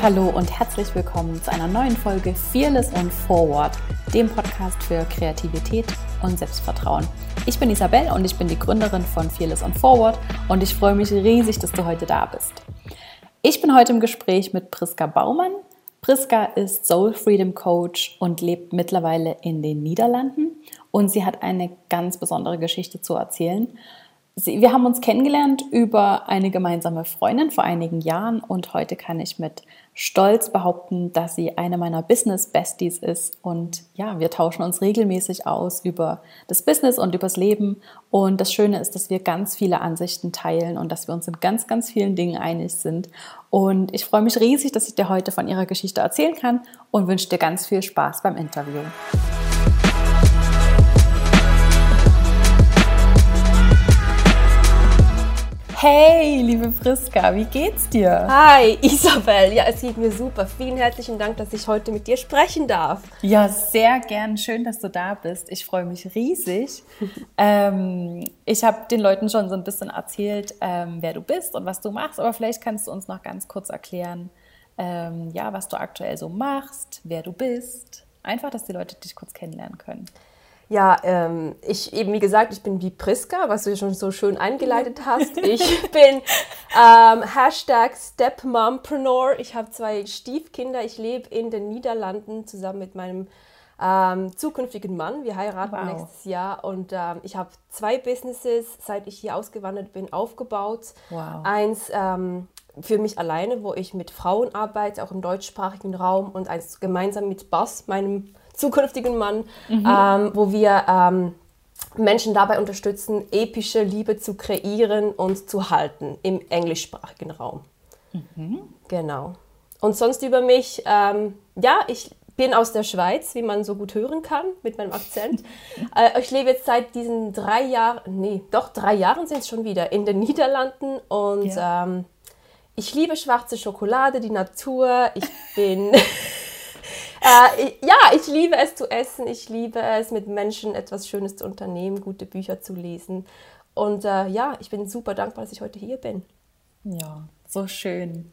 hallo und herzlich willkommen zu einer neuen Folge Fearless and Forward, dem Podcast für Kreativität und Selbstvertrauen. Ich bin Isabel und ich bin die Gründerin von Fearless and Forward und ich freue mich riesig, dass du heute da bist. Ich bin heute im Gespräch mit Priska Baumann. Priska ist Soul Freedom Coach und lebt mittlerweile in den Niederlanden und sie hat eine ganz besondere Geschichte zu erzählen. Wir haben uns kennengelernt über eine gemeinsame Freundin vor einigen Jahren und heute kann ich mit Stolz behaupten, dass sie eine meiner Business Besties ist. Und ja, wir tauschen uns regelmäßig aus über das Business und übers Leben. Und das Schöne ist, dass wir ganz viele Ansichten teilen und dass wir uns in ganz, ganz vielen Dingen einig sind. Und ich freue mich riesig, dass ich dir heute von ihrer Geschichte erzählen kann und wünsche dir ganz viel Spaß beim Interview. Hey, liebe Priska, wie geht's dir? Hi, Isabel. Ja, es geht mir super. Vielen herzlichen Dank, dass ich heute mit dir sprechen darf. Ja, sehr gern. Schön, dass du da bist. Ich freue mich riesig. ähm, ich habe den Leuten schon so ein bisschen erzählt, ähm, wer du bist und was du machst, aber vielleicht kannst du uns noch ganz kurz erklären, ähm, ja, was du aktuell so machst, wer du bist. Einfach, dass die Leute dich kurz kennenlernen können. Ja, ähm, ich eben wie gesagt, ich bin wie Priska, was du schon so schön eingeleitet hast. Ich bin ähm, Hashtag Stepmompreneur. Ich habe zwei Stiefkinder. Ich lebe in den Niederlanden zusammen mit meinem ähm, zukünftigen Mann. Wir heiraten wow. nächstes Jahr und ähm, ich habe zwei Businesses, seit ich hier ausgewandert bin, aufgebaut. Wow. Eins ähm, für mich alleine, wo ich mit Frauen arbeite, auch im deutschsprachigen Raum und eins gemeinsam mit Bass, meinem zukünftigen Mann, mhm. ähm, wo wir ähm, Menschen dabei unterstützen, epische Liebe zu kreieren und zu halten im englischsprachigen Raum. Mhm. Genau. Und sonst über mich, ähm, ja, ich bin aus der Schweiz, wie man so gut hören kann mit meinem Akzent. äh, ich lebe jetzt seit diesen drei Jahren, nee, doch drei Jahren sind es schon wieder, in den Niederlanden und ja. ähm, ich liebe schwarze Schokolade, die Natur. Ich bin äh, ja, ich liebe es zu essen. Ich liebe es, mit Menschen etwas Schönes zu unternehmen, gute Bücher zu lesen. Und äh, ja, ich bin super dankbar, dass ich heute hier bin. Ja, so schön.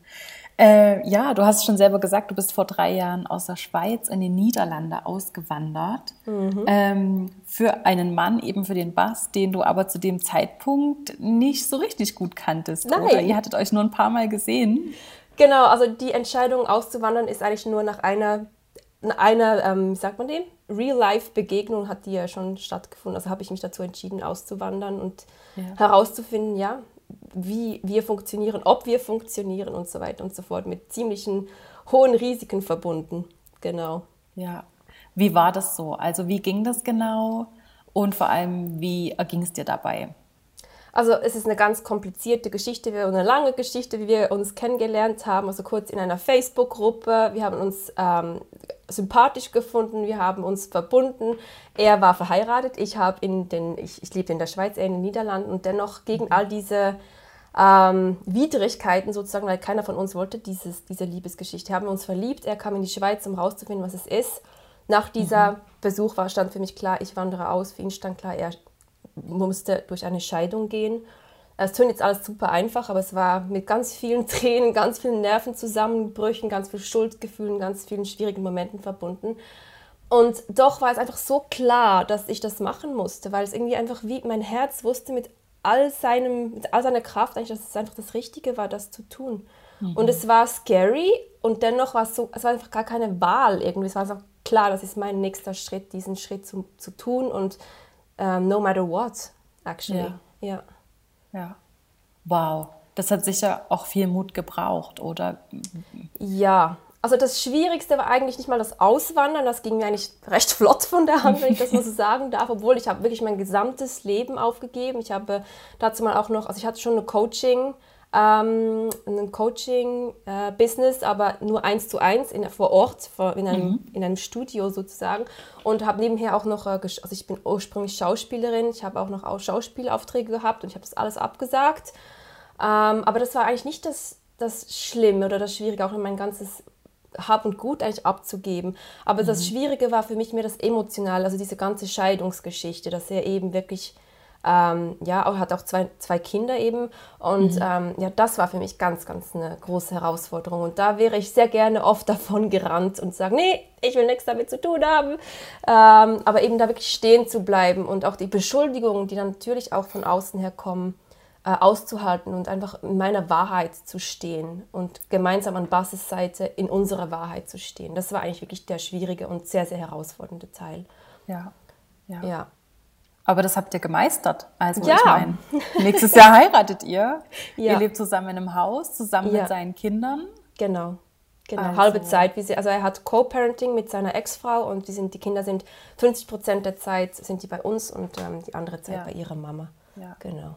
Äh, ja, du hast schon selber gesagt, du bist vor drei Jahren aus der Schweiz in die Niederlande ausgewandert. Mhm. Ähm, für einen Mann, eben für den Bass, den du aber zu dem Zeitpunkt nicht so richtig gut kanntest. Nein. Oder ihr hattet euch nur ein paar Mal gesehen. Genau, also die Entscheidung auszuwandern ist eigentlich nur nach einer eine, ähm, wie sagt man dem? Real-Life-Begegnung hat die ja schon stattgefunden. Also habe ich mich dazu entschieden, auszuwandern und ja. herauszufinden, ja, wie wir funktionieren, ob wir funktionieren und so weiter und so fort. Mit ziemlichen hohen Risiken verbunden. Genau. Ja. Wie war das so? Also wie ging das genau? Und vor allem, wie erging es dir dabei? Also es ist eine ganz komplizierte Geschichte eine lange Geschichte, wie wir uns kennengelernt haben. Also kurz in einer Facebook-Gruppe. Wir haben uns ähm, sympathisch gefunden, wir haben uns verbunden. Er war verheiratet, ich habe in den, ich, ich lebte in der Schweiz, er in den Niederlanden und dennoch gegen all diese ähm, Widrigkeiten sozusagen, weil keiner von uns wollte dieses, diese Liebesgeschichte. Wir haben uns verliebt, er kam in die Schweiz, um herauszufinden, was es ist. Nach dieser mhm. Besuch war, stand für mich klar, ich wandere aus. Für ihn stand klar, er musste durch eine Scheidung gehen. Es tönt jetzt alles super einfach, aber es war mit ganz vielen Tränen, ganz vielen Nervenzusammenbrüchen, ganz vielen Schuldgefühlen, ganz vielen schwierigen Momenten verbunden. Und doch war es einfach so klar, dass ich das machen musste, weil es irgendwie einfach wie mein Herz wusste mit all, seinem, mit all seiner Kraft eigentlich, dass es einfach das Richtige war, das zu tun. Mhm. Und es war scary und dennoch war es so, es war einfach gar keine Wahl irgendwie. Es war einfach klar, das ist mein nächster Schritt, diesen Schritt zu, zu tun und um, no matter what, actually. Ja. ja. Ja. Wow. Das hat sicher auch viel Mut gebraucht, oder? Ja. Also das Schwierigste war eigentlich nicht mal das Auswandern, das ging mir eigentlich recht flott von der Hand, wenn ich das mal so sagen darf, obwohl ich habe wirklich mein gesamtes Leben aufgegeben. Ich habe dazu mal auch noch, also ich hatte schon eine Coaching, ähm, ein Coaching-Business, äh, aber nur eins zu eins in, vor Ort, vor, in, einem, mhm. in einem Studio sozusagen. Und habe nebenher auch noch, äh, also ich bin ursprünglich Schauspielerin, ich habe auch noch Schauspielaufträge gehabt und ich habe das alles abgesagt. Ähm, aber das war eigentlich nicht das, das Schlimme oder das Schwierige, auch in mein ganzes Hab und Gut eigentlich abzugeben. Aber mhm. das Schwierige war für mich mehr das Emotionale, also diese ganze Scheidungsgeschichte, dass er eben wirklich Ähm, ja, hat auch zwei, zwei Kinder eben. Und mhm. ähm, ja, das war für mich ganz, ganz eine große Herausforderung. Und da wäre ich sehr gerne oft davon gerannt und sagen, nee, ich will nichts damit zu tun haben. Ähm, aber eben da wirklich stehen zu bleiben und auch die Beschuldigungen, die dann natürlich auch von außen her kommen, äh, auszuhalten und einfach in meiner Wahrheit zu stehen und gemeinsam an Basisseite in unserer Wahrheit zu stehen. Das war eigentlich wirklich der schwierige und sehr, sehr herausfordernde Teil. Ja. Ja. ja. Aber das habt ihr gemeistert. Also ja. ich meine, nächstes Jahr heiratet ihr. Ja. Ihr lebt zusammen in einem Haus, zusammen ja. mit seinen Kindern. Genau. Genau, also. halbe Zeit. Wie sie, also er hat Co-Parenting mit seiner Ex-Frau und die, sind, die Kinder sind 50 Prozent der Zeit sind die bei uns und ähm, die andere Zeit bei ihrer Mama. Ja. Genau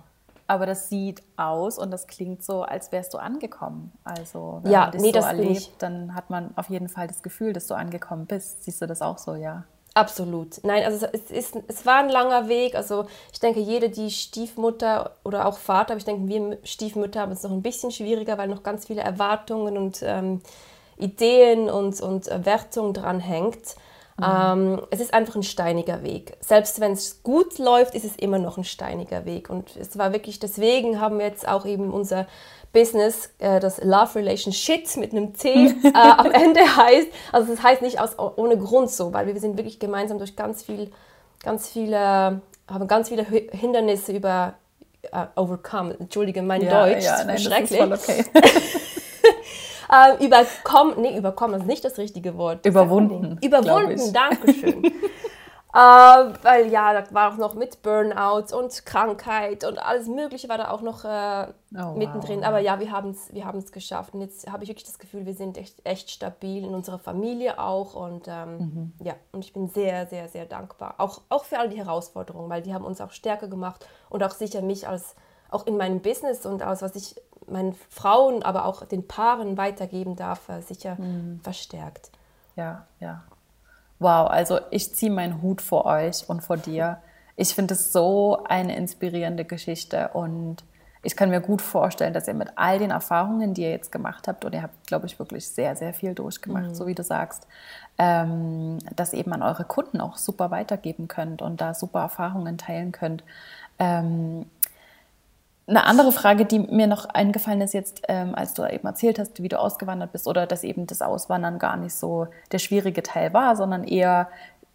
aber das sieht aus und das klingt so, als wärst du angekommen. Also wenn ja, man dich nee, so erlebt, dann hat man auf jeden Fall das Gefühl, dass du angekommen bist. Siehst du das auch so, ja? Absolut. Nein, also es, ist, es war ein langer Weg. Also ich denke, jede, die Stiefmutter oder auch Vater, aber ich denke, wir Stiefmütter haben es noch ein bisschen schwieriger, weil noch ganz viele Erwartungen und ähm, Ideen und, und Wertungen dran hängt. Mhm. Ähm, es ist einfach ein steiniger Weg. Selbst wenn es gut läuft, ist es immer noch ein steiniger Weg. Und es war wirklich, deswegen haben wir jetzt auch eben unser Business, äh, das Love Relation Shit mit einem T äh, am Ende heißt. Also das heißt nicht aus, ohne Grund so, weil wir sind wirklich gemeinsam durch ganz viel, ganz viele, haben ganz viele Hindernisse über uh, overcome. Entschuldige mein ja, Deutsch, ja, nein, schrecklich. Das ist voll okay. äh, überkommen, nee, überkommen ist nicht das richtige Wort. Überwunden. Überwunden, danke schön. äh, weil ja, da war auch noch mit Burnout und Krankheit und alles Mögliche war da auch noch äh, oh, mittendrin. Wow. Aber ja, wir haben es wir geschafft. Und jetzt habe ich wirklich das Gefühl, wir sind echt, echt stabil in unserer Familie auch. Und ähm, mhm. ja, und ich bin sehr, sehr, sehr dankbar. Auch, auch für all die Herausforderungen, weil die haben uns auch stärker gemacht und auch sicher mich als auch in meinem Business und aus was ich meinen Frauen, aber auch den Paaren weitergeben darf, äh, sicher mhm. verstärkt. Ja, ja. Wow, also ich ziehe meinen Hut vor euch und vor dir. Ich finde es so eine inspirierende Geschichte und ich kann mir gut vorstellen, dass ihr mit all den Erfahrungen, die ihr jetzt gemacht habt, und ihr habt, glaube ich, wirklich sehr, sehr viel durchgemacht, mhm. so wie du sagst, ähm, das eben an eure Kunden auch super weitergeben könnt und da super Erfahrungen teilen könnt. Ähm, eine andere Frage, die mir noch eingefallen ist jetzt, ähm, als du eben erzählt hast, wie du ausgewandert bist oder dass eben das Auswandern gar nicht so der schwierige Teil war, sondern eher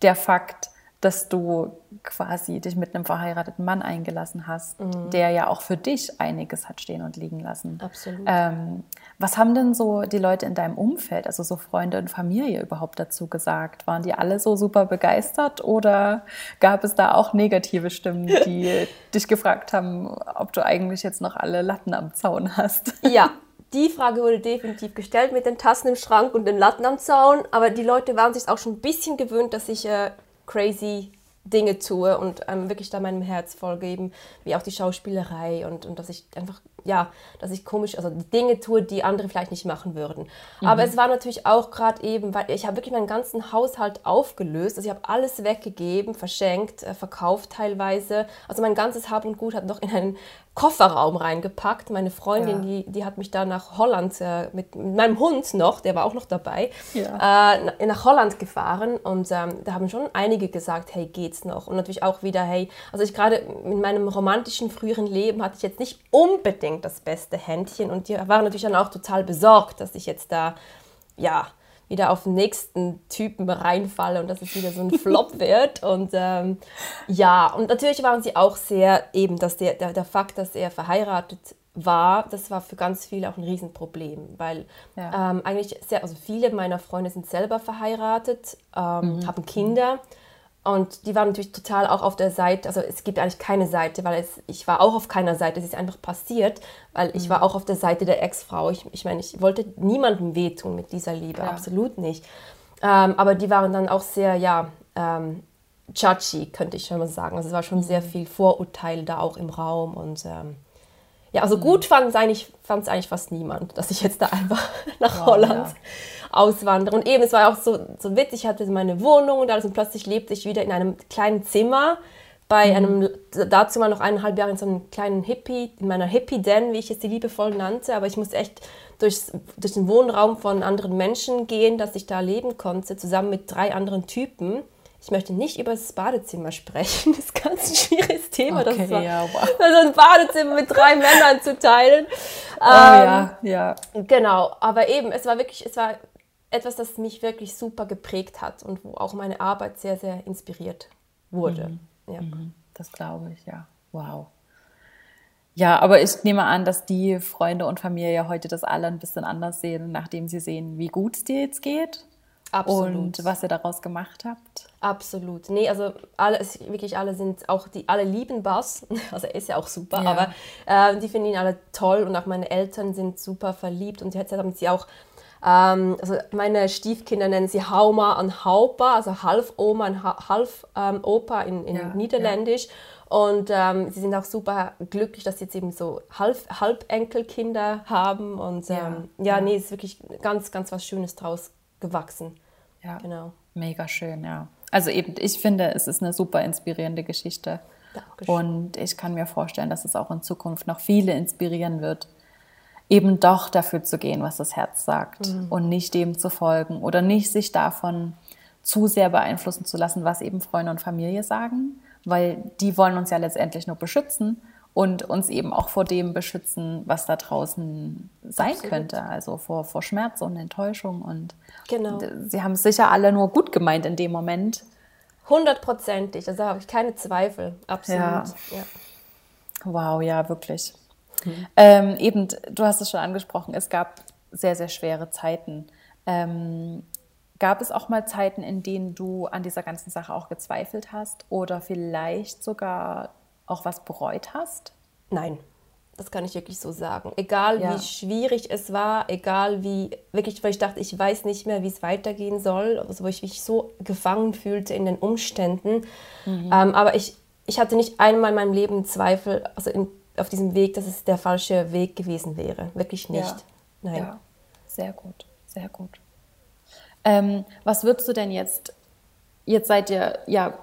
der Fakt, dass du quasi dich mit einem verheirateten Mann eingelassen hast, mhm. der ja auch für dich einiges hat stehen und liegen lassen. Absolut. Ähm, was haben denn so die Leute in deinem Umfeld, also so Freunde und Familie überhaupt dazu gesagt? Waren die alle so super begeistert oder gab es da auch negative Stimmen, die dich gefragt haben, ob du eigentlich jetzt noch alle Latten am Zaun hast? Ja, die Frage wurde definitiv gestellt mit den Tassen im Schrank und den Latten am Zaun, aber die Leute waren sich auch schon ein bisschen gewöhnt, dass ich äh, crazy Dinge tue und ähm, wirklich da meinem Herz vollgeben, wie auch die Schauspielerei und, und dass ich einfach, ja, dass ich komisch, also Dinge tue, die andere vielleicht nicht machen würden. Mhm. Aber es war natürlich auch gerade eben, weil ich habe wirklich meinen ganzen Haushalt aufgelöst, also ich habe alles weggegeben, verschenkt, äh, verkauft teilweise. Also mein ganzes Hab und Gut hat noch in einen Kofferraum reingepackt. Meine Freundin, ja. die, die hat mich da nach Holland äh, mit, mit, meinem Hund noch, der war auch noch dabei, ja. äh, nach Holland gefahren und ähm, da haben schon einige gesagt, hey, geht's noch? Und natürlich auch wieder, hey, also ich gerade in meinem romantischen früheren Leben hatte ich jetzt nicht unbedingt das beste Händchen und die waren natürlich dann auch total besorgt, dass ich jetzt da, ja, wieder auf den nächsten Typen reinfalle und dass es wieder so ein Flop wird. Und ähm, ja, und natürlich waren sie auch sehr eben, dass der, der, der Fakt, dass er verheiratet war, das war für ganz viele auch ein Riesenproblem, weil ja. ähm, eigentlich sehr, also viele meiner Freunde sind selber verheiratet, ähm, mhm. haben Kinder. Und die waren natürlich total auch auf der Seite, also es gibt eigentlich keine Seite, weil es, ich war auch auf keiner Seite, es ist einfach passiert, weil ich mhm. war auch auf der Seite der Ex-Frau. Ich, ich meine, ich wollte niemandem wehtun mit dieser Liebe, ja. absolut nicht. Ähm, aber die waren dann auch sehr, ja, ähm, judgy, könnte ich schon mal sagen. Also es war schon mhm. sehr viel Vorurteil da auch im Raum und ähm, ja, also gut fand es eigentlich, eigentlich fast niemand, dass ich jetzt da einfach nach wow, Holland ja. auswandere. Und eben, es war auch so, so witzig, ich hatte meine Wohnung und alles und plötzlich lebte ich wieder in einem kleinen Zimmer bei mhm. einem, dazu mal noch eineinhalb Jahre in so einem kleinen Hippie, in meiner Hippie-Den, wie ich es die liebevoll nannte, aber ich musste echt durchs, durch den Wohnraum von anderen Menschen gehen, dass ich da leben konnte, zusammen mit drei anderen Typen. Ich möchte nicht über das Badezimmer sprechen. Das ist ganz ein schwieriges Thema. Okay, das war, ja, wow. Also ein Badezimmer mit drei Männern zu teilen. Oh ja, ja. Genau, aber eben, es war wirklich, es war etwas, das mich wirklich super geprägt hat und wo auch meine Arbeit sehr, sehr inspiriert wurde. Ja. Mhm, Das glaube ich, ja. Wow. Ja, aber ich nehme an, dass die Freunde und Familie heute das alle ein bisschen anders sehen, nachdem sie sehen, wie gut es dir jetzt geht Absolut. und was ihr daraus gemacht habt. Absolut. Nee, also alle, wirklich alle sind auch, die alle lieben Bass. Also er ist ja auch super, Ja. aber äh, die finden ihn alle toll und auch meine Eltern sind super verliebt und jetzt haben sie auch, ähm, also meine Stiefkinder nennen sie Hauma und Haupa, also halb Oma und ha halb ähm, Opa in, in Ja, Niederländisch. Und ähm, sie sind auch super glücklich, dass sie jetzt eben so halb, Halbenkelkinder haben. Und Ja, ähm, ja, ja. nee, es ist wirklich ganz, ganz was Schönes draus gewachsen. Ja, Genau. mega schön, ja. Also eben, ich finde, es ist eine super inspirierende Geschichte. Dankeschön. Und ich kann mir vorstellen, dass es auch in Zukunft noch viele inspirieren wird, eben doch dafür zu gehen, was das Herz sagt und nicht dem zu folgen oder nicht sich davon zu sehr beeinflussen zu lassen, was eben Freunde und Familie sagen, weil die wollen uns ja letztendlich nur beschützen und uns eben auch vor dem beschützen, was da draußen sein Absolut. könnte, also vor, vor Schmerz und Enttäuschung und Genau. sie haben es sicher alle nur gut gemeint in dem Moment. Hundertprozentig, also da habe ich keine Zweifel. Absolut. Ja. Ja. Wow, ja, wirklich. Ähm, eben, du hast es schon angesprochen, es gab sehr, sehr schwere Zeiten. Ähm, gab es auch mal Zeiten, in denen du an dieser ganzen Sache auch gezweifelt hast oder vielleicht sogar auch was bereut hast? Nein, das kann ich wirklich so sagen. Egal Ja. wie schwierig es war, egal wie, wirklich, weil ich dachte, ich weiß nicht mehr, wie es weitergehen soll, also wo ich mich so gefangen fühlte in den Umständen. Mhm. Ähm, aber ich, ich hatte nicht einmal in meinem Leben Zweifel, also in, auf diesem Weg, dass es der falsche Weg gewesen wäre. Wirklich nicht. Ja. Nein. Ja, sehr gut, sehr gut. Ähm, was würdest du denn jetzt, jetzt seid ihr ja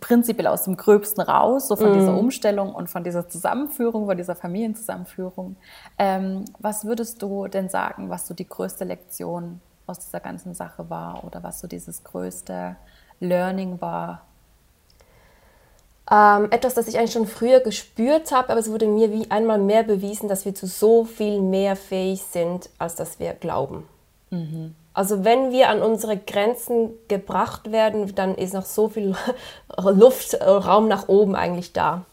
prinzipiell aus dem Gröbsten raus, so von dieser Umstellung und von dieser Zusammenführung, von dieser Familienzusammenführung. Ähm, was würdest du denn sagen, was so die größte Lektion aus dieser ganzen Sache war oder was so dieses größte Learning war? Ähm, etwas, das ich eigentlich schon früher gespürt habe, aber es wurde mir wie einmal mehr bewiesen, dass wir zu so viel mehr fähig sind, als dass wir glauben. Also wenn wir an unsere Grenzen gebracht werden, dann ist noch so viel Luft, äh, Raum nach oben eigentlich da.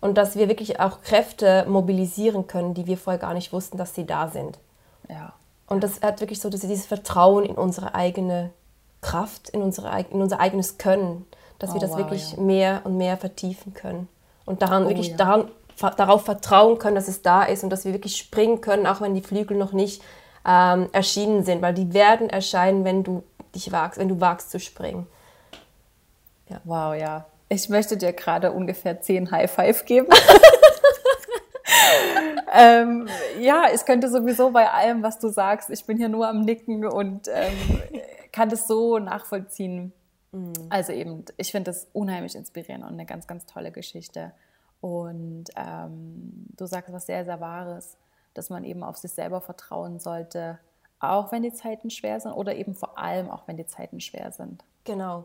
Und dass wir wirklich auch Kräfte mobilisieren können, die wir vorher gar nicht wussten, dass sie da sind. Ja, Und das hat wirklich so dass wir dieses Vertrauen in unsere eigene Kraft, in, unsere, in unser eigenes Können, dass wir Oh, das wow, wirklich ja. mehr und mehr vertiefen können. Und daran Oh, wirklich ja. daran, darauf vertrauen können, dass es da ist und dass wir wirklich springen können, auch wenn die Flügel noch nicht ähm, erschienen sind, weil die werden erscheinen, wenn du dich wagst, wenn du wagst zu springen. wow, ja. Ich möchte dir gerade ungefähr zehn High Five geben. ähm, ja, ich könnte sowieso bei allem, was du sagst, ich bin hier nur am Nicken und ähm, kann das so nachvollziehen. Also eben, ich finde das unheimlich inspirierend und eine ganz, ganz tolle Geschichte. Und ähm, du sagst was sehr, sehr Wahres, dass man eben auf sich selber vertrauen sollte, auch wenn die Zeiten schwer sind oder eben vor allem auch wenn die Zeiten schwer sind. Genau.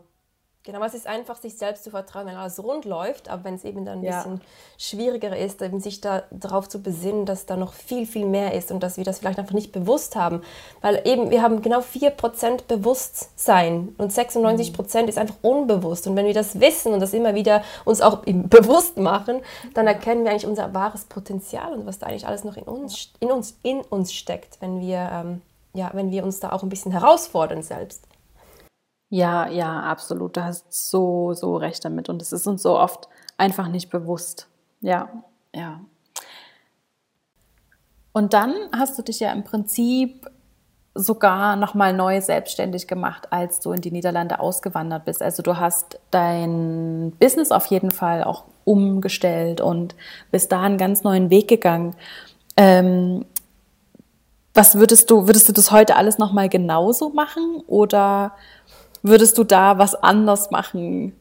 Genau, es ist einfach, sich selbst zu vertrauen, wenn alles rund läuft, aber wenn es eben dann ein Ja. bisschen schwieriger ist, eben sich da darauf zu besinnen, dass da noch viel, viel mehr ist und dass wir das vielleicht einfach nicht bewusst haben. Weil eben, wir haben genau 4% Bewusstsein und 96% ist einfach unbewusst. Und wenn wir das wissen und das immer wieder uns auch bewusst machen, dann erkennen wir eigentlich unser wahres Potenzial und was da eigentlich alles noch in uns, in uns, in uns steckt, wenn wir, ähm, ja, wenn wir uns da auch ein bisschen herausfordern selbst. Ja, ja, absolut. Du hast so, so recht damit. Und es ist uns so oft einfach nicht bewusst. Ja, ja. Und dann hast du dich ja im Prinzip sogar nochmal neu selbstständig gemacht, als du in die Niederlande ausgewandert bist. Also du hast dein Business auf jeden Fall auch umgestellt und bist da einen ganz neuen Weg gegangen. Ähm, was würdest du, würdest du das heute alles nochmal genauso machen oder würdest du da was anders machen?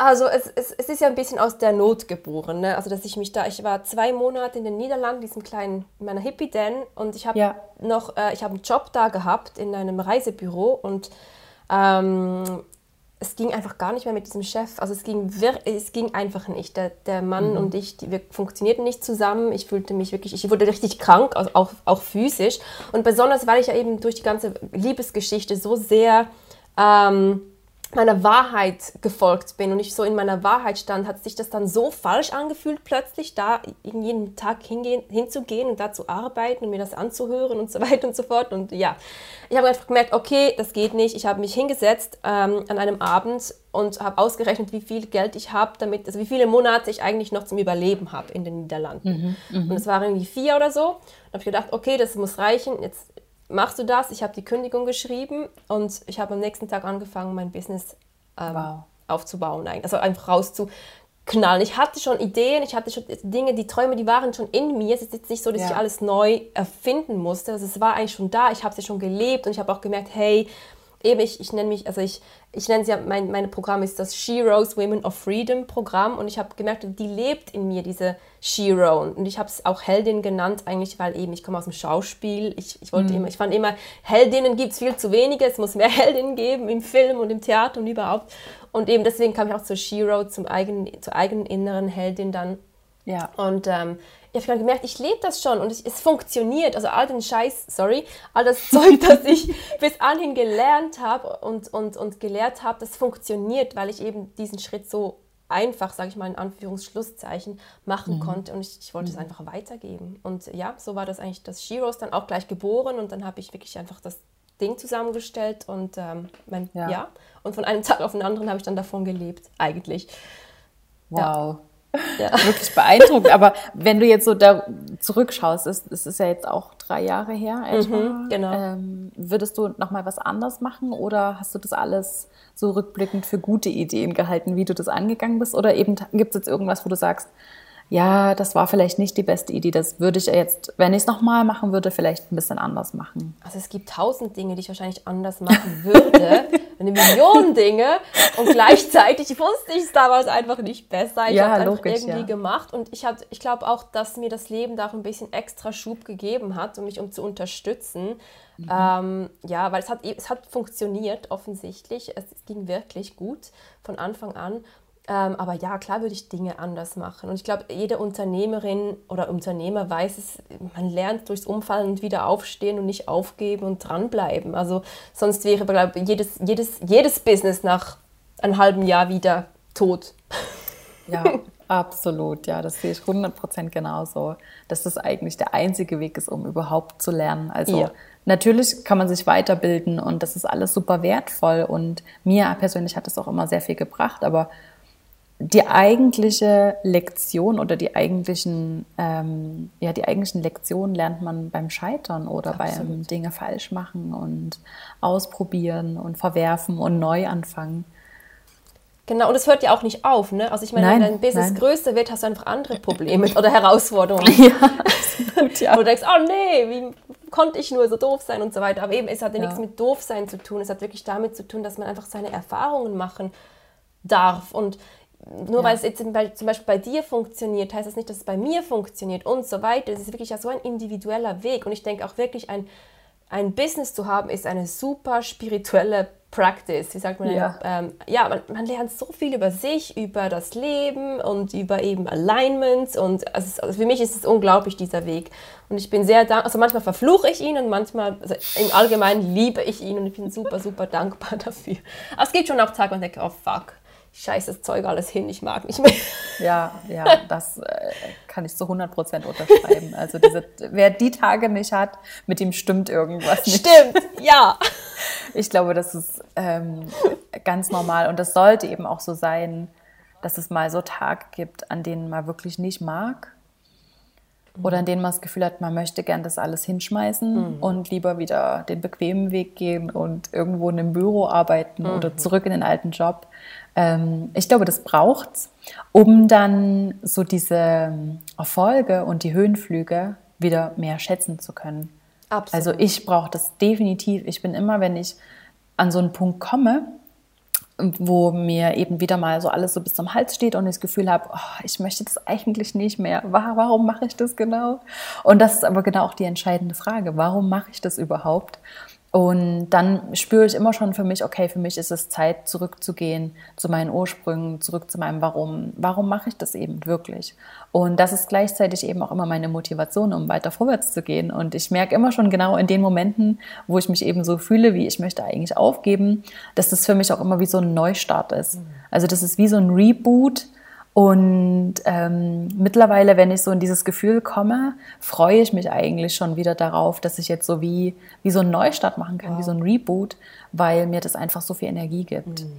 Also es, es, es ist ja ein bisschen aus der Not geboren. Ne? Also dass ich mich da, ich war zwei Monate in den Niederlanden, diesem kleinen, in meiner Hippie-Den und ich habe Ja. noch, äh, ich habe einen Job da gehabt in einem Reisebüro und ähm, es ging einfach gar nicht mehr mit diesem Chef. Also es ging, es ging einfach nicht. Der, der Mann mhm. und ich, die, wir funktionierten nicht zusammen. Ich fühlte mich wirklich, ich wurde richtig krank, also auch, auch physisch. Und besonders, weil ich ja eben durch die ganze Liebesgeschichte so sehr ähm, meiner Wahrheit gefolgt bin und ich so in meiner Wahrheit stand, hat sich das dann so falsch angefühlt, plötzlich da jeden Tag hingehen, hinzugehen und da zu arbeiten und mir das anzuhören und so weiter und so fort. Und ja, ich habe einfach gemerkt, okay, das geht nicht. Ich habe mich hingesetzt ähm, an einem Abend und habe ausgerechnet, wie viel Geld ich habe, damit, also wie viele Monate ich eigentlich noch zum Überleben habe in den Niederlanden. Mhm, mhm, und es waren irgendwie vier oder so. Da habe ich gedacht, okay, das muss reichen. Jetzt machst du das? Ich habe die Kündigung geschrieben und ich habe am nächsten Tag angefangen, mein Business ähm, wow. aufzubauen. Also einfach rauszuknallen. Ich hatte schon Ideen, ich hatte schon Dinge, die Träume, die waren schon in mir. Es ist jetzt nicht so, dass ja. ich alles neu erfinden musste. Also es war eigentlich schon da. Ich habe sie schon gelebt und ich habe auch gemerkt, hey, eben ich, ich nenne mich, also ich, ich nenne sie ja, mein, mein Programm ist das She Rose Women of Freedom Programm und ich habe gemerkt, die lebt in mir, diese Shiro. Und ich habe es auch Heldin genannt, eigentlich, weil eben ich komme aus dem Schauspiel. Ich, ich wollte mhm. immer, ich fand immer, Heldinnen gibt es viel zu wenige, es muss mehr Heldinnen geben im Film und im Theater und überhaupt. Und eben deswegen kam ich auch zur Shiro, zum eigenen, zur eigenen inneren Heldin dann. Ja. Und ähm, ich habe gemerkt, ich lebe das schon und es, es, funktioniert. Also all den Scheiß, sorry, all das Zeug, das ich bis anhin gelernt habe und, und, und gelehrt habe, das funktioniert, weil ich eben diesen Schritt so einfach, sage ich mal in Anführungsschlusszeichen, machen mhm. konnte und ich, ich wollte mhm. es einfach weitergeben. Und ja, so war das eigentlich das Shiros dann auch gleich geboren und dann habe ich wirklich einfach das Ding zusammengestellt und ähm, mein, ja. ja. und von einem Tag auf den anderen habe ich dann davon gelebt, eigentlich. Wow. Ja. Ja. Wirklich beeindruckend. Aber wenn du jetzt so da zurückschaust, es ist, ist ja jetzt auch drei Jahre her, etwa, mhm, genau. Ähm, würdest du nochmal was anders machen oder hast du das alles so rückblickend für gute Ideen gehalten, wie du das angegangen bist? Oder eben gibt es jetzt irgendwas, wo du sagst, ja, das war vielleicht nicht die beste Idee. Das würde ich jetzt, wenn ich es nochmal machen würde, vielleicht ein bisschen anders machen. Also es gibt tausend Dinge, die ich wahrscheinlich anders machen würde. eine Million Dinge. Und gleichzeitig wusste ich es damals einfach nicht besser. Ich ja, habe es einfach irgendwie ja. gemacht. Und ich, ich glaube auch, dass mir das Leben da auch ein bisschen extra Schub gegeben hat, um mich um zu unterstützen. Mhm. Ähm, ja, weil es hat, es hat funktioniert offensichtlich. Es, es ging wirklich gut von Anfang an. Ähm, aber ja, klar würde ich Dinge anders machen. Und ich glaube, jede Unternehmerin oder Unternehmer weiß es, man lernt durchs Umfallen und wieder aufstehen und nicht aufgeben und dranbleiben. Also sonst wäre, glaube ich, jedes, jedes, jedes Business nach einem halben Jahr wieder tot. Ja, absolut. Ja, das sehe ich 100% genauso, dass das eigentlich der einzige Weg ist, um überhaupt zu lernen. Also ja. natürlich kann man sich weiterbilden und das ist alles super wertvoll und mir persönlich hat das auch immer sehr viel gebracht, aber die eigentliche Lektion oder die eigentlichen, ähm, ja, die eigentlichen Lektionen lernt man beim Scheitern oder Absolut. beim Dinge falsch machen und ausprobieren und verwerfen und neu anfangen. Genau, und es hört ja auch nicht auf, ne? Also ich meine, nein, wenn dein Business nein. größer wird, hast du einfach andere Probleme oder Herausforderungen. Ja, absolut, ja. Wo du denkst, oh nee, wie konnte ich nur so doof sein und so weiter. Aber eben, es hat ja, ja. nichts mit doof sein zu tun. Es hat wirklich damit zu tun, dass man einfach seine Erfahrungen machen darf. Und nur ja. weil es jetzt zum Beispiel bei dir funktioniert, heißt das nicht, dass es bei mir funktioniert und so weiter. Es ist wirklich so ein individueller Weg. Und ich denke auch wirklich, ein, ein Business zu haben, ist eine super spirituelle Practice. Wie sagt man? Ja, ähm, ja man, man, lernt so viel über sich, über das Leben und über eben Alignments. Und also, also für mich ist es unglaublich, dieser Weg. Und ich bin sehr dankbar. Also manchmal verfluche ich ihn und manchmal, also im Allgemeinen liebe ich ihn und ich bin super, super dankbar dafür. Aber es gibt schon auch Tage, wo ich denke, oh fuck scheiße das Zeug alles hin, ich mag nicht mehr. Ja, ja, das äh, kann ich zu 100 Prozent unterschreiben. Also diese, wer die Tage nicht hat, mit ihm stimmt irgendwas nicht. Stimmt, ja. Ich glaube, das ist ähm, ganz normal und das sollte eben auch so sein, dass es mal so Tage gibt, an denen man wirklich nicht mag oder an denen man das Gefühl hat, man möchte gern das alles hinschmeißen mhm. und lieber wieder den bequemen Weg gehen und irgendwo in einem Büro arbeiten mhm. oder zurück in den alten Job. Ähm, ich glaube, das braucht's, um dann so diese Erfolge und die Höhenflüge wieder mehr schätzen zu können. Absolut. Also ich brauche das definitiv. Ich bin immer, wenn ich an so einen Punkt komme, wo mir eben wieder mal so alles so bis zum Hals steht und ich das Gefühl habe, oh, ich möchte das eigentlich nicht mehr. Warum mache ich das genau? Und das ist aber genau auch die entscheidende Frage. Warum mache ich das überhaupt? Und dann spüre ich immer schon für mich, okay, für mich ist es Zeit, zurückzugehen zu meinen Ursprüngen, zurück zu meinem Warum. Warum mache ich das eben wirklich? Und das ist gleichzeitig eben auch immer meine Motivation, um weiter vorwärts zu gehen. Und ich merke immer schon genau in den Momenten, wo ich mich eben so fühle, wie ich möchte eigentlich aufgeben, dass das für mich auch immer wie so ein Neustart ist. Also das ist wie so ein Reboot und ähm, mittlerweile, wenn ich so in dieses Gefühl komme, freue ich mich eigentlich schon wieder darauf, dass ich jetzt so wie, wie so einen Neustart machen kann, wow. wie so ein Reboot, weil mir das einfach so viel Energie gibt. Mhm.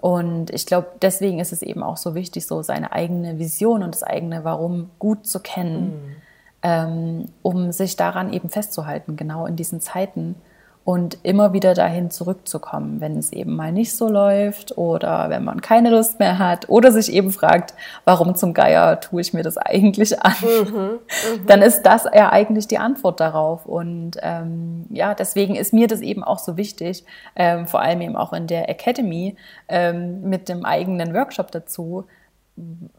Und ich glaube, deswegen ist es eben auch so wichtig, so seine eigene Vision und das eigene Warum gut zu kennen, mhm. ähm, um sich daran eben festzuhalten, genau in diesen Zeiten und immer wieder dahin zurückzukommen, wenn es eben mal nicht so läuft oder wenn man keine Lust mehr hat oder sich eben fragt, warum zum Geier tue ich mir das eigentlich an, mhm, mh. dann ist das ja eigentlich die Antwort darauf. Und ähm, ja, deswegen ist mir das eben auch so wichtig, ähm, vor allem eben auch in der Academy ähm, mit dem eigenen Workshop dazu,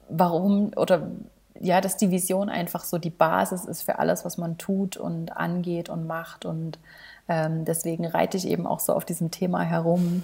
warum oder ja, dass die Vision einfach so die Basis ist für alles, was man tut und angeht und macht und ähm, deswegen reite ich eben auch so auf diesem Thema herum,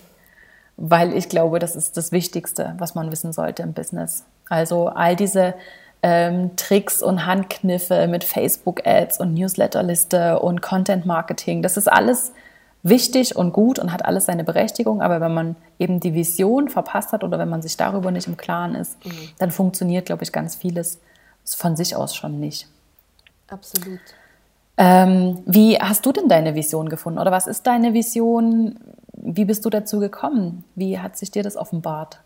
weil ich glaube, das ist das Wichtigste, was man wissen sollte im Business. Also all diese ähm, Tricks und Handkniffe mit Facebook-Ads und Newsletterliste und Content-Marketing, das ist alles wichtig und gut und hat alles seine Berechtigung, aber wenn man eben die Vision verpasst hat oder wenn man sich darüber nicht im Klaren ist, mhm. dann funktioniert, glaube ich, ganz vieles von sich aus schon nicht. Absolut. Ähm, wie hast du denn deine Vision gefunden oder was ist deine Vision? Wie bist du dazu gekommen? Wie hat sich dir das offenbart?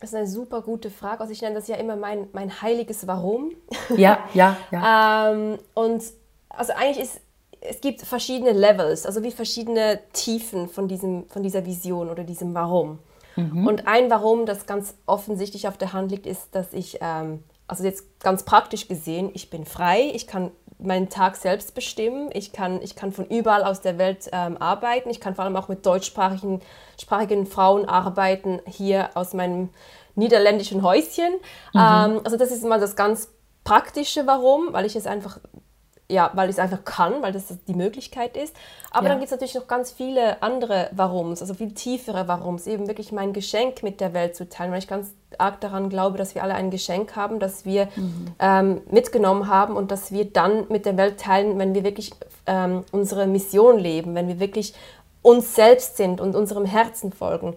Das ist eine super gute Frage. Also ich nenne das ja immer mein, mein heiliges Warum. Ja, ja, ja. ähm, und also eigentlich ist es gibt verschiedene Levels, also wie verschiedene Tiefen von, diesem, von dieser Vision oder diesem Warum. Mhm. Und ein Warum, das ganz offensichtlich auf der Hand liegt, ist, dass ich, ähm, also jetzt ganz praktisch gesehen, ich bin frei, ich kann meinen Tag selbst bestimmen. Ich kann, ich kann von überall aus der Welt ähm, arbeiten. Ich kann vor allem auch mit deutschsprachigen sprachigen Frauen arbeiten, hier aus meinem niederländischen Häuschen. Mhm. Ähm, also das ist mal das ganz Praktische, warum, weil ich es einfach ja, weil ich es einfach kann, weil das die Möglichkeit ist. Aber ja. dann gibt es natürlich noch ganz viele andere Warums, also viel tiefere Warums, eben wirklich mein Geschenk mit der Welt zu teilen, weil ich ganz arg daran glaube, dass wir alle ein Geschenk haben, das wir mhm. ähm, mitgenommen haben und dass wir dann mit der Welt teilen, wenn wir wirklich ähm, unsere Mission leben, wenn wir wirklich uns selbst sind und unserem Herzen folgen.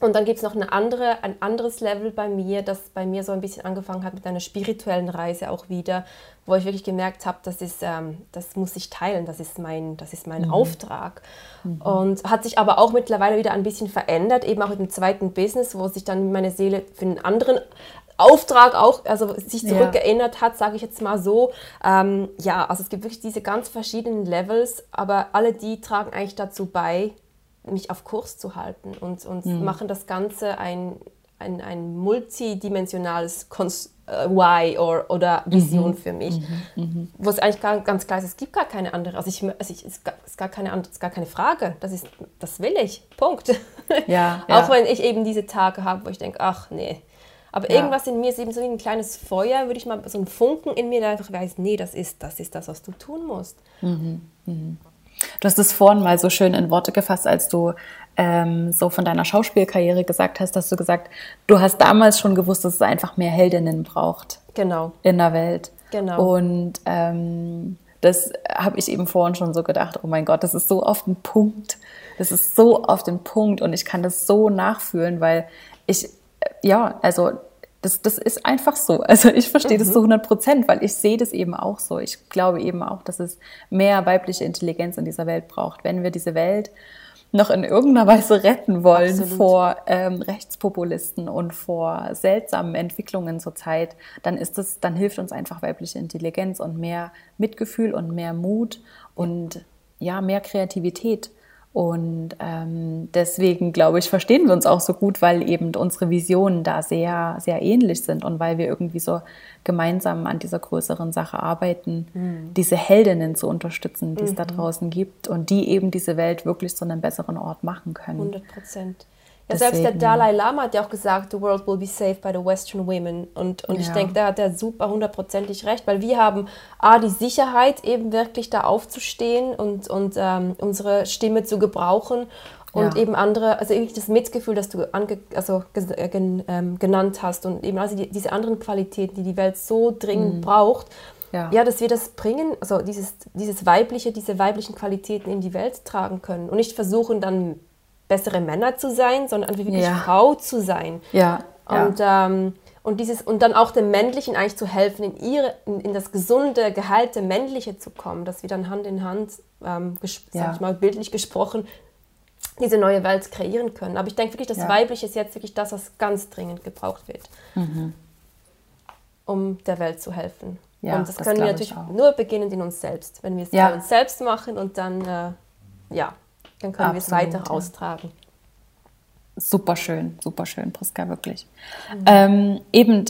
Und dann gibt es noch eine andere, ein anderes Level bei mir, das bei mir so ein bisschen angefangen hat mit einer spirituellen Reise auch wieder, wo ich wirklich gemerkt habe, das, ist, ähm, das muss ich teilen, das ist mein, das ist mein mhm. Auftrag. Mhm. Und hat sich aber auch mittlerweile wieder ein bisschen verändert, eben auch mit dem zweiten Business, wo sich dann meine Seele für einen anderen Auftrag auch, also sich zurückerinnert ja. hat, sage ich jetzt mal so. Ähm, ja, also es gibt wirklich diese ganz verschiedenen Levels, aber alle die tragen eigentlich dazu bei, mich auf Kurs zu halten und, und mhm. machen das Ganze ein, ein, ein multidimensionales Konst äh, Why or, oder Vision mhm. für mich, mhm. mhm. wo es eigentlich gar, ganz klar ist, es gibt gar keine andere. Also, ich, also ich, es ist, gar, keine andere, ist gar keine Frage. Das ist, das will ich. Punkt. Ja, ja. Auch wenn ich eben diese Tage habe, wo ich denke, ach nee. Aber ja. irgendwas in mir ist eben so wie ein kleines Feuer, würde ich mal so ein Funken in mir, der einfach weiß, nee, das ist, das ist das, was du tun musst. Mhm. Du hast es vorhin mal so schön in Worte gefasst, als du ähm, so von deiner Schauspielkarriere gesagt hast, hast du gesagt, du hast damals schon gewusst, dass es einfach mehr Heldinnen braucht. Genau. In der Welt. Genau. Und ähm, das habe ich eben vorhin schon so gedacht, oh mein Gott, das ist so auf den Punkt. Das ist so auf den Punkt und ich kann das so nachfühlen, weil ich, ja, also das, das ist einfach so. Also ich verstehe mhm. das zu 100 Prozent, weil ich sehe das eben auch so. Ich glaube eben auch, dass es mehr weibliche Intelligenz in dieser Welt braucht. Wenn wir diese Welt noch in irgendeiner Weise retten wollen Absolut. vor ähm, Rechtspopulisten und vor seltsamen Entwicklungen zurzeit, dann ist es, dann hilft uns einfach weibliche Intelligenz und mehr Mitgefühl und mehr Mut und ja, mehr Kreativität. Und ähm, deswegen, glaube ich, verstehen wir uns auch so gut, weil eben unsere Visionen da sehr, sehr ähnlich sind und weil wir irgendwie so gemeinsam an dieser größeren Sache arbeiten, mhm. diese Heldinnen zu unterstützen, die mhm. es da mhm. draußen gibt und die eben diese Welt wirklich zu einem besseren Ort machen können. 100 Prozent. Ja, selbst der Dalai Lama hat ja auch gesagt, the world will be saved by the Western women. Und, und ja. ich denke, da hat er super hundertprozentig recht, weil wir haben A, die Sicherheit, eben wirklich da aufzustehen und, und ähm, unsere Stimme zu gebrauchen und ja. eben andere, also irgendwie das Mitgefühl, das du ange, also, äh, gen, ähm, genannt hast und eben also die, diese anderen Qualitäten, die die Welt so dringend mhm. braucht, ja. ja. dass wir das bringen, also dieses, dieses weibliche, diese weiblichen Qualitäten in die Welt tragen können und nicht versuchen dann bessere Männer zu sein, sondern einfach wirklich ja. Frau zu sein. Ja. Und. Ähm, und, dieses, und dann auch dem Männlichen eigentlich zu helfen, in, ihre, in, in das gesunde, geheilte Männliche zu kommen, dass wir dann Hand in Hand, ähm, sag ich mal, bildlich gesprochen, diese neue Welt kreieren können. Aber ich denke wirklich, das ja. Weibliche ist jetzt wirklich das, was ganz dringend gebraucht wird, mhm. um der Welt zu helfen. Ja, und das, das können wir natürlich nur beginnen in uns selbst. Wenn wir es ja. bei uns selbst machen und dann, äh, ja, dann können wir es weiter austragen. Super schön, super schön, Priska, wirklich. Mhm. Ähm, eben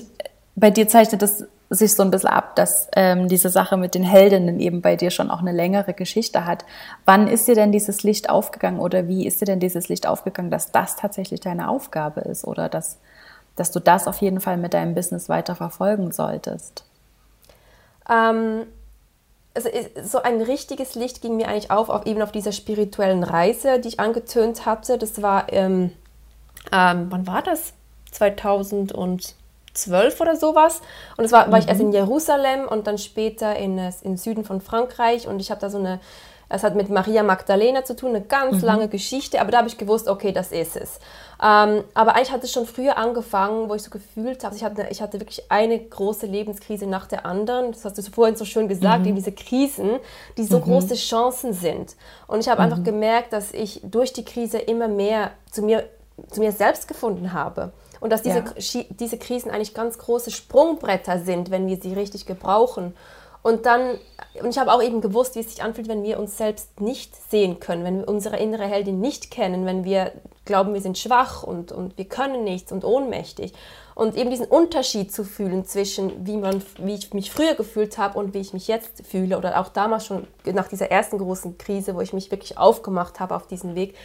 bei dir zeichnet es sich so ein bisschen ab, dass ähm, diese Sache mit den Heldinnen eben bei dir schon auch eine längere Geschichte hat. Wann ist dir denn dieses Licht aufgegangen oder wie ist dir denn dieses Licht aufgegangen, dass das tatsächlich deine Aufgabe ist oder dass, dass du das auf jeden Fall mit deinem Business weiter verfolgen solltest? Ähm, also so ein richtiges Licht ging mir eigentlich auf, auf eben auf dieser spirituellen Reise, die ich angetönt hatte. Das war, ähm, ähm, wann war das? 2012 oder sowas. Und das war, mhm. war ich erst in mhm. Jerusalem und dann später in, in Süden von Frankreich. Und ich habe da so eine es hat mit Maria Magdalena zu tun, eine ganz mhm. lange Geschichte, aber da habe ich gewusst, okay, das ist es. Ähm, aber eigentlich hat es schon früher angefangen, wo ich so gefühlt habe, ich hatte, ich hatte wirklich eine große Lebenskrise nach der anderen. Das hast du vorhin so schön gesagt, mhm. eben diese Krisen, die so mhm. große Chancen sind. Und ich habe einfach mhm. gemerkt, dass ich durch die Krise immer mehr zu mir, zu mir selbst gefunden habe. Und dass diese, ja. diese Krisen eigentlich ganz große Sprungbretter sind, wenn wir sie richtig gebrauchen. Und dann, und ich habe auch eben gewusst, wie es sich anfühlt, wenn wir uns selbst nicht sehen können, wenn wir unsere innere Heldin nicht kennen, wenn wir glauben, wir sind schwach und, und wir können nichts und ohnmächtig. Und eben diesen Unterschied zu fühlen zwischen, wie, man, wie ich mich früher gefühlt habe und wie ich mich jetzt fühle. Oder auch damals schon nach dieser ersten großen Krise, wo ich mich wirklich aufgemacht habe auf diesen Weg.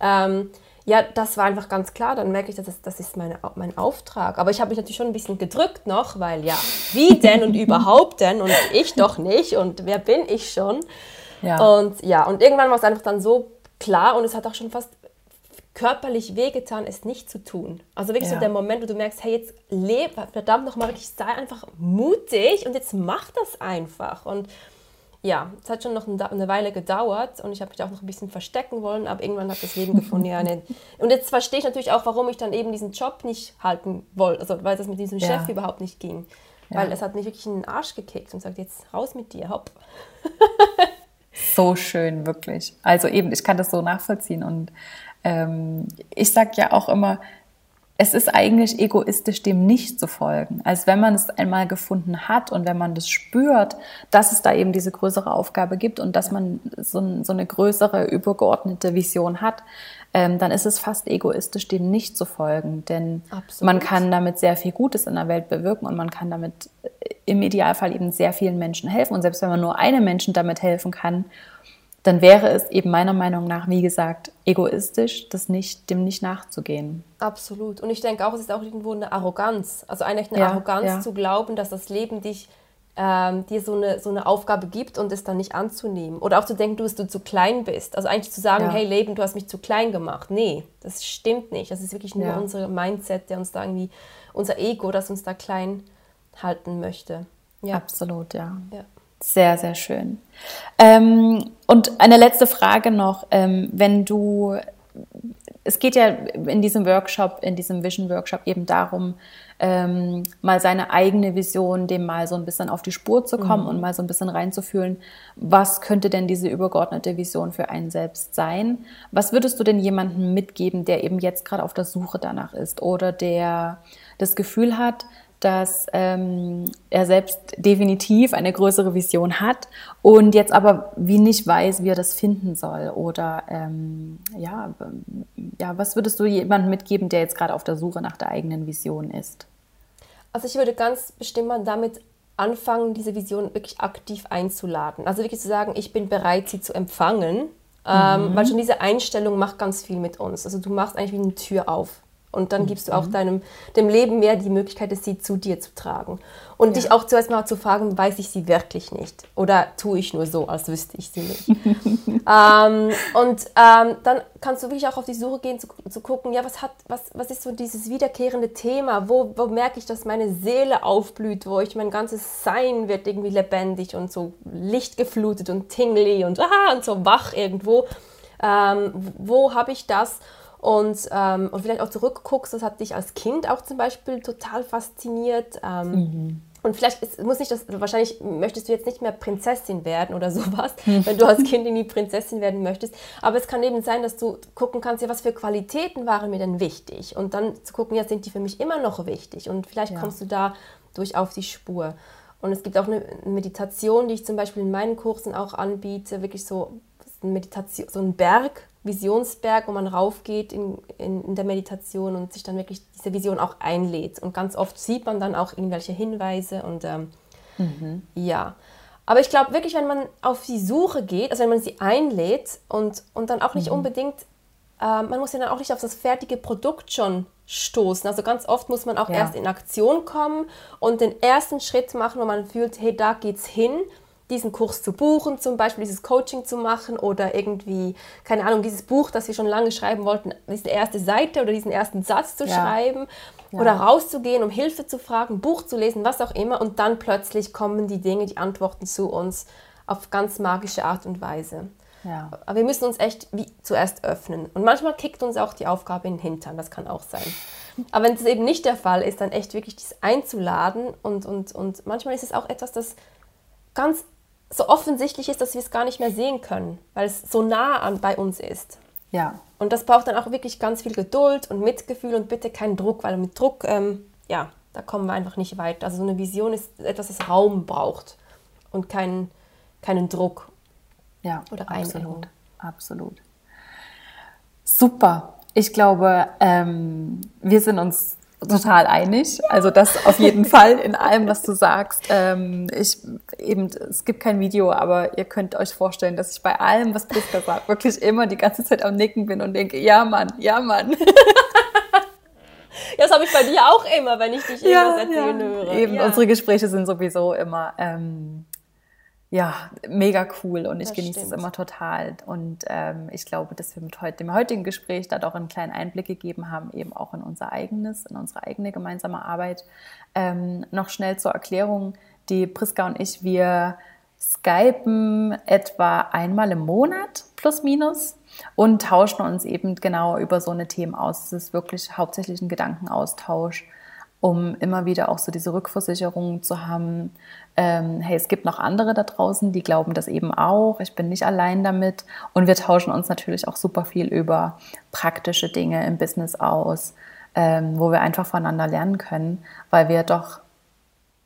Ähm, ja, das war einfach ganz klar. Dann merke ich, das ist, das ist meine, mein Auftrag. Aber ich habe mich natürlich schon ein bisschen gedrückt noch, weil ja, wie denn und überhaupt denn und ich doch nicht und wer bin ich schon? Ja. Und ja, und irgendwann war es einfach dann so klar und es hat auch schon fast körperlich wehgetan, es nicht zu tun. Also wirklich ja. so der Moment, wo du merkst, hey, jetzt leb, verdammt nochmal, wirklich sei einfach mutig und jetzt mach das einfach. Und ja, es hat schon noch eine Weile gedauert und ich habe mich auch noch ein bisschen verstecken wollen, aber irgendwann hat das Leben gefunden, ja, nicht. Und jetzt verstehe ich natürlich auch, warum ich dann eben diesen Job nicht halten wollte, also weil das mit diesem ja. Chef überhaupt nicht ging. Ja. Weil es hat mich wirklich in den Arsch gekickt und sagt, jetzt raus mit dir, hopp. so schön, wirklich. Also eben, ich kann das so nachvollziehen und ähm, ich sage ja auch immer, es ist eigentlich egoistisch, dem nicht zu folgen. Als wenn man es einmal gefunden hat und wenn man das spürt, dass es da eben diese größere Aufgabe gibt und dass man so, so eine größere, übergeordnete Vision hat, ähm, dann ist es fast egoistisch, dem nicht zu folgen. Denn Absolut. man kann damit sehr viel Gutes in der Welt bewirken und man kann damit äh, im Idealfall eben sehr vielen Menschen helfen. Und selbst wenn man nur einem Menschen damit helfen kann dann wäre es eben meiner Meinung nach, wie gesagt, egoistisch, das nicht, dem nicht nachzugehen. Absolut. Und ich denke auch, es ist auch irgendwo eine Arroganz. Also eigentlich eine ja, Arroganz ja. zu glauben, dass das Leben dich, ähm, dir so eine, so eine Aufgabe gibt und es dann nicht anzunehmen. Oder auch zu denken, du, dass du zu klein bist. Also eigentlich zu sagen, ja. hey Leben, du hast mich zu klein gemacht. Nee, das stimmt nicht. Das ist wirklich nur unser Mindset, der uns da irgendwie, unser Ego, das uns da klein halten möchte. Ja. Absolut, ja. ja. Sehr, sehr schön. Ähm, und eine letzte Frage noch. Ähm, wenn du, es geht ja in diesem Workshop, in diesem Vision Workshop eben darum, ähm, mal seine eigene Vision, dem mal so ein bisschen auf die Spur zu kommen mhm. und mal so ein bisschen reinzufühlen, was könnte denn diese übergeordnete Vision für einen selbst sein? Was würdest du denn jemandem mitgeben, der eben jetzt gerade auf der Suche danach ist oder der das Gefühl hat, dass ähm, er selbst definitiv eine größere Vision hat und jetzt aber wie nicht weiß, wie er das finden soll. Oder ähm, ja, ja, was würdest du jemandem mitgeben, der jetzt gerade auf der Suche nach der eigenen Vision ist? Also ich würde ganz bestimmt mal damit anfangen, diese Vision wirklich aktiv einzuladen. Also wirklich zu sagen, ich bin bereit, sie zu empfangen Ähm, mhm. Weil schon diese Einstellung macht ganz viel mit uns. Also du machst eigentlich wie eine Tür auf. Und dann gibst du auch mhm. deinem dem Leben mehr die Möglichkeit, sie zu dir zu tragen. Und ja. dich auch zuerst mal zu fragen, weiß ich sie wirklich nicht? Oder tue ich nur so, als wüsste ich sie nicht? ähm, und ähm, dann kannst du wirklich auch auf die Suche gehen, zu, zu gucken, ja, was, hat, was, was ist so dieses wiederkehrende Thema? Wo, wo merke ich, dass meine Seele aufblüht, wo ich mein ganzes Sein wird irgendwie lebendig und so lichtgeflutet und tingly und, ah, und so wach irgendwo. Ähm, wo habe ich das? Und, ähm, und vielleicht auch zurückguckst, das hat dich als Kind auch zum Beispiel total fasziniert. Ähm, mhm. Und vielleicht ist, muss nicht das, wahrscheinlich möchtest du jetzt nicht mehr Prinzessin werden oder sowas, mhm. wenn du als Kind irgendwie Prinzessin werden möchtest. Aber es kann eben sein, dass du gucken kannst, ja, was für Qualitäten waren mir denn wichtig? Und dann zu gucken, ja, sind die für mich immer noch wichtig? Und vielleicht ja. kommst du da durch auf die Spur. Und es gibt auch eine Meditation, die ich zum Beispiel in meinen Kursen auch anbiete, wirklich so Meditation, so ein Berg, Visionsberg, wo man raufgeht in, in, in, der Meditation und sich dann wirklich diese Vision auch einlädt. Und ganz oft sieht man dann auch irgendwelche Hinweise und ähm, mhm. ja. Aber ich glaube wirklich, wenn man auf die Suche geht, also wenn man sie einlädt und, und dann auch nicht mhm. unbedingt, äh, man muss ja dann auch nicht auf das fertige Produkt schon stoßen. Also ganz oft muss man auch ja. erst in Aktion kommen und den ersten Schritt machen, wo man fühlt, hey, da geht's hin diesen Kurs zu buchen, zum Beispiel dieses Coaching zu machen oder irgendwie, keine Ahnung, dieses Buch, das wir schon lange schreiben wollten, diese erste Seite oder diesen ersten Satz zu ja. schreiben ja. oder rauszugehen, um Hilfe zu fragen, Buch zu lesen, was auch immer und dann plötzlich kommen die Dinge, die Antworten zu uns auf ganz magische Art und Weise. Ja. Aber wir müssen uns echt wie zuerst öffnen. Und manchmal kickt uns auch die Aufgabe in den Hintern, das kann auch sein. Aber wenn es eben nicht der Fall ist, dann echt wirklich dies einzuladen und, und, und manchmal ist es auch etwas, das ganz so offensichtlich ist, dass wir es gar nicht mehr sehen können, weil es so nah an bei uns ist. Ja. Und das braucht dann auch wirklich ganz viel Geduld und Mitgefühl und bitte keinen Druck, weil mit Druck, ähm, ja, da kommen wir einfach nicht weiter. Also so eine Vision ist etwas, das Raum braucht und keinen, keinen Druck. Ja, oder absolut, absolut. Super. Ich glaube, ähm, wir sind uns total einig. Also das auf jeden Fall in allem, was du sagst. Ähm, ich eben, es gibt kein Video, aber ihr könnt euch vorstellen, dass ich bei allem, was Priska sagt, wirklich immer die ganze Zeit am Nicken bin und denke, ja Mann, ja Mann. Ja, das habe ich bei dir auch immer, wenn ich dich irgendwas ja, erzählen ja. höre. Eben, ja. unsere Gespräche sind sowieso immer ähm, ja, mega cool und ich das genieße stimmt. es immer total. Und ähm, ich glaube, dass wir mit heute, dem heutigen Gespräch da doch einen kleinen Einblick gegeben haben, eben auch in unser eigenes, in unsere eigene gemeinsame Arbeit. Ähm, noch schnell zur Erklärung, die Priska und ich, wir skypen etwa einmal im Monat, plus minus, und tauschen uns eben genau über so eine Themen aus. Es ist wirklich hauptsächlich ein Gedankenaustausch um immer wieder auch so diese Rückversicherung zu haben, ähm, hey, es gibt noch andere da draußen, die glauben das eben auch, ich bin nicht allein damit. Und wir tauschen uns natürlich auch super viel über praktische Dinge im Business aus, ähm, wo wir einfach voneinander lernen können, weil wir doch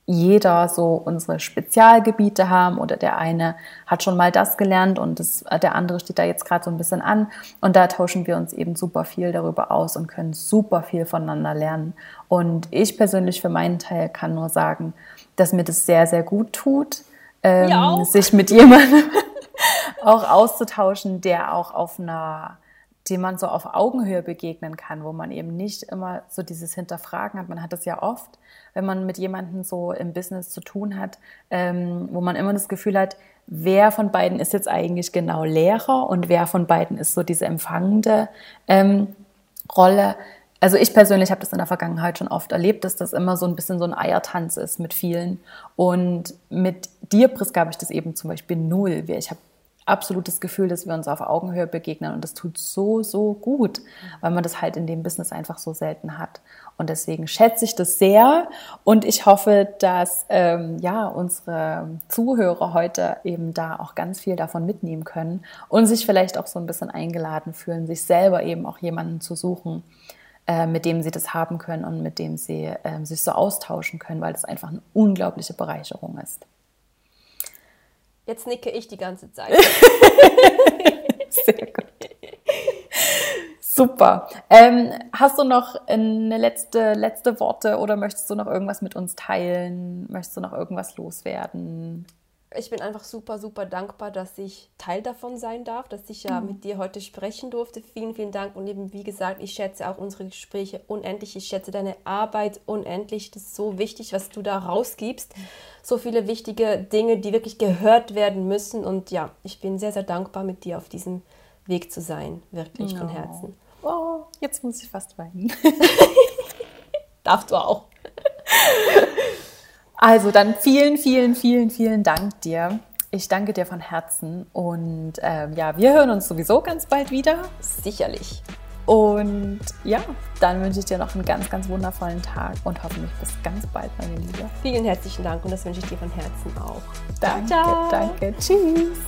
jeder so unsere Spezialgebiete haben oder der eine hat schon mal das gelernt und das, der andere steht da jetzt gerade so ein bisschen an und da tauschen wir uns eben super viel darüber aus und können super viel voneinander lernen. Und ich persönlich für meinen Teil kann nur sagen, dass mir das sehr, sehr gut tut, ähm, sich mit jemandem auch auszutauschen, der auch auf einer dem man so auf Augenhöhe begegnen kann, wo man eben nicht immer so dieses Hinterfragen hat. Man hat das ja oft, wenn man mit jemandem so im Business zu tun hat, ähm, wo man immer das Gefühl hat, wer von beiden ist jetzt eigentlich genau Lehrer und wer von beiden ist so diese empfangende ähm, Rolle. Also ich persönlich habe das in der Vergangenheit schon oft erlebt, dass das immer so ein bisschen so ein Eiertanz ist mit vielen. Und mit dir, Priska, habe ich das eben zum Beispiel null. Ich habe absolutes Gefühl, dass wir uns auf Augenhöhe begegnen und das tut so, so gut, weil man das halt in dem Business einfach so selten hat. Und deswegen schätze ich das sehr und ich hoffe, dass ähm, ja unsere Zuhörer heute eben da auch ganz viel davon mitnehmen können und sich vielleicht auch so ein bisschen eingeladen fühlen, sich selber eben auch jemanden zu suchen, äh, mit dem sie das haben können und mit dem sie äh, sich so austauschen können, weil das einfach eine unglaubliche Bereicherung ist. Jetzt nicke ich die ganze Zeit. Sehr gut. Super. Ähm, hast du noch eine letzte, letzte Worte oder möchtest du noch irgendwas mit uns teilen? Möchtest du noch irgendwas loswerden? Ich bin einfach super, super dankbar, dass ich Teil davon sein darf, dass ich ja mhm. mit dir heute sprechen durfte. Vielen, vielen Dank. Und eben, wie gesagt, ich schätze auch unsere Gespräche unendlich. Ich schätze deine Arbeit unendlich. Das ist so wichtig, was du da rausgibst. So viele wichtige Dinge, die wirklich gehört werden müssen. Und ja, ich bin sehr, sehr dankbar, mit dir auf diesem Weg zu sein. Wirklich no. von Herzen. Oh, jetzt muss ich fast weinen. Darfst du auch. Also dann vielen, vielen, vielen, vielen Dank dir. Ich danke dir von Herzen und ähm, ja, wir hören uns sowieso ganz bald wieder. Sicherlich. Und ja, dann wünsche ich dir noch einen ganz, ganz wundervollen Tag und hoffentlich bis ganz bald, meine Liebe. Vielen herzlichen Dank und das wünsche ich dir von Herzen auch. Danke, ciao, ciao. danke. Tschüss.